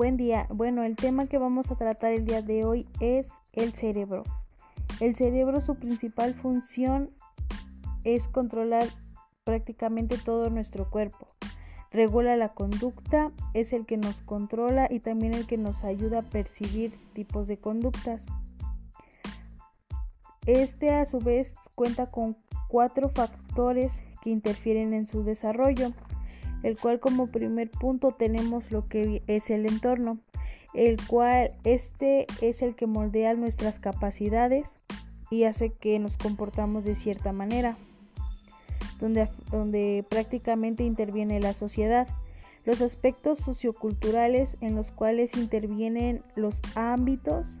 Buen día. Bueno, el tema que vamos a tratar el día de hoy es el cerebro. El cerebro, su principal función es controlar prácticamente todo nuestro cuerpo. Regula la conducta, es el que nos controla y también el que nos ayuda a percibir tipos de conductas. Este a su vez cuenta con cuatro factores que interfieren en su desarrollo el cual como primer punto tenemos lo que es el entorno, el cual este es el que moldea nuestras capacidades y hace que nos comportamos de cierta manera, donde, donde prácticamente interviene la sociedad. Los aspectos socioculturales en los cuales intervienen los ámbitos,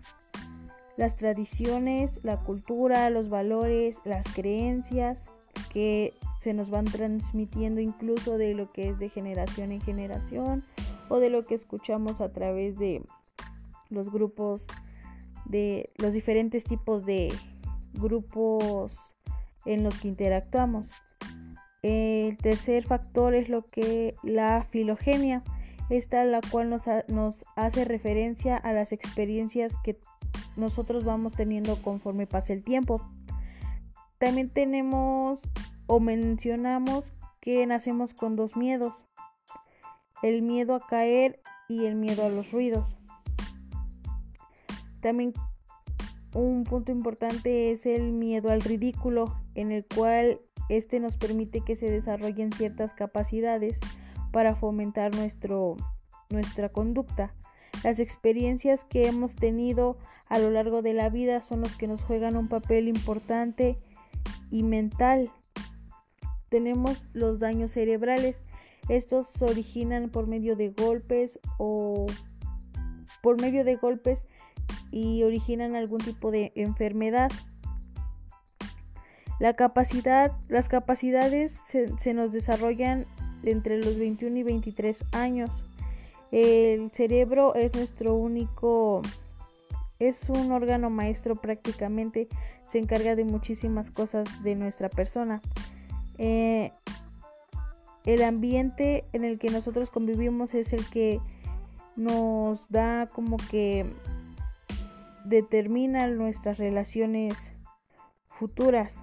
las tradiciones, la cultura, los valores, las creencias que se nos van transmitiendo incluso de lo que es de generación en generación o de lo que escuchamos a través de los grupos de los diferentes tipos de grupos en los que interactuamos. El tercer factor es lo que la filogenia, esta la cual nos, hace referencia a las experiencias que nosotros vamos teniendo conforme pasa el tiempo. También tenemos o mencionamos que nacemos con dos miedos, el miedo a caer y el miedo a los ruidos. También un punto importante es el miedo al ridículo, en el cual este nos permite que se desarrollen ciertas capacidades para fomentar nuestro, nuestra conducta. Las experiencias que hemos tenido a lo largo de la vida son los que nos juegan un papel importante y mental tenemos los daños cerebrales. Estos se originan por medio de golpes o por medio de golpes y originan algún tipo de enfermedad. La capacidad, las capacidades se, se nos desarrollan entre los 21 y 23 años. El cerebro es nuestro único, es un órgano maestro prácticamente, se encarga de muchísimas cosas de nuestra persona. Eh, el ambiente en el que nosotros convivimos es el que nos da como que determina nuestras relaciones futuras.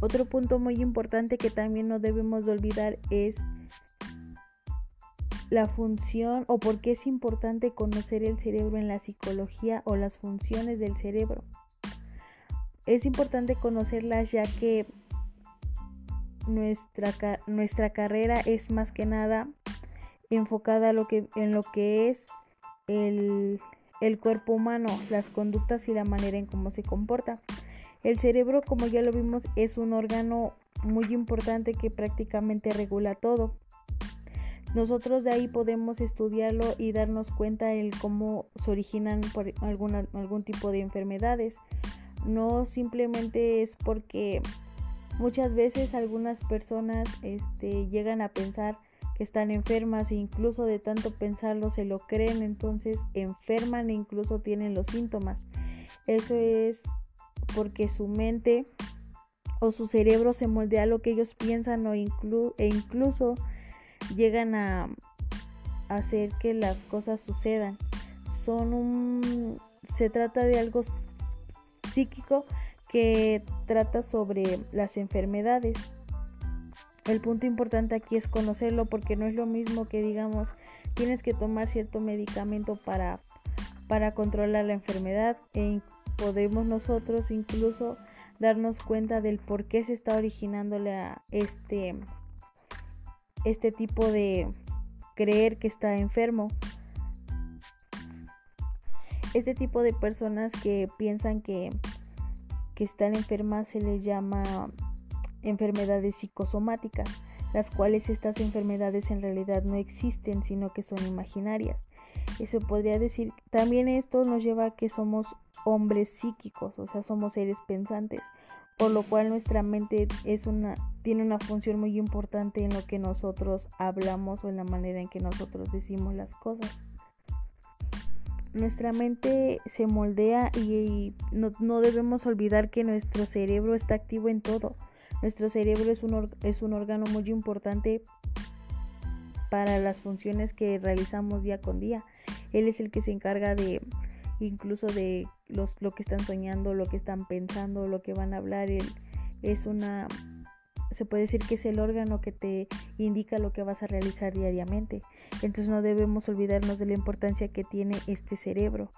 Otro punto muy importante que también no debemos de olvidar es la función o por qué es importante conocer el cerebro en la psicología o las funciones del cerebro. Es importante conocerlas ya que nuestra, nuestra carrera es más que nada enfocada lo que, en lo que es el, el cuerpo humano, las conductas y la manera en cómo se comporta. El cerebro, como ya lo vimos, es un órgano muy importante que prácticamente regula todo. Nosotros de ahí podemos estudiarlo y darnos cuenta de cómo se originan por algún tipo de enfermedades no simplemente es porque muchas veces algunas personas este, llegan a pensar que están enfermas e incluso de tanto pensarlo se lo creen, entonces enferman e incluso tienen los síntomas. Eso es porque su mente o su cerebro se moldea a lo que ellos piensan o e incluso llegan a hacer que las cosas sucedan. Son un se trata de algo psíquico que trata sobre las enfermedades. El punto importante aquí es conocerlo porque no es lo mismo que digamos tienes que tomar cierto medicamento para, para controlar la enfermedad e podemos nosotros incluso darnos cuenta del por qué se está originando este, este tipo de creer que está enfermo. Este tipo de personas que piensan que, que están enfermas se les llama enfermedades psicosomáticas, las cuales estas enfermedades en realidad no existen, sino que son imaginarias. Eso podría decir, también esto nos lleva a que somos hombres psíquicos, o sea, somos seres pensantes, por lo cual nuestra mente tiene una función muy importante en lo que nosotros hablamos o en la manera en que nosotros decimos las cosas nuestra mente se moldea y, no, debemos olvidar que nuestro cerebro está activo en todo. Nuestro cerebro es un, es un órgano muy importante para las funciones que realizamos día con día. Él es el que se encarga de incluso de los, lo que están soñando, lo que están pensando, lo que van a hablar. Es una se puede decir que es el órgano que te indica lo que vas a realizar diariamente. Entonces no debemos olvidarnos de la importancia que tiene este cerebro.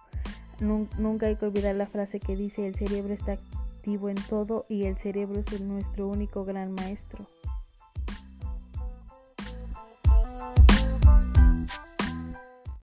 Nunca hay que olvidar la frase que dice el cerebro está activo en todo y el cerebro es nuestro único gran maestro.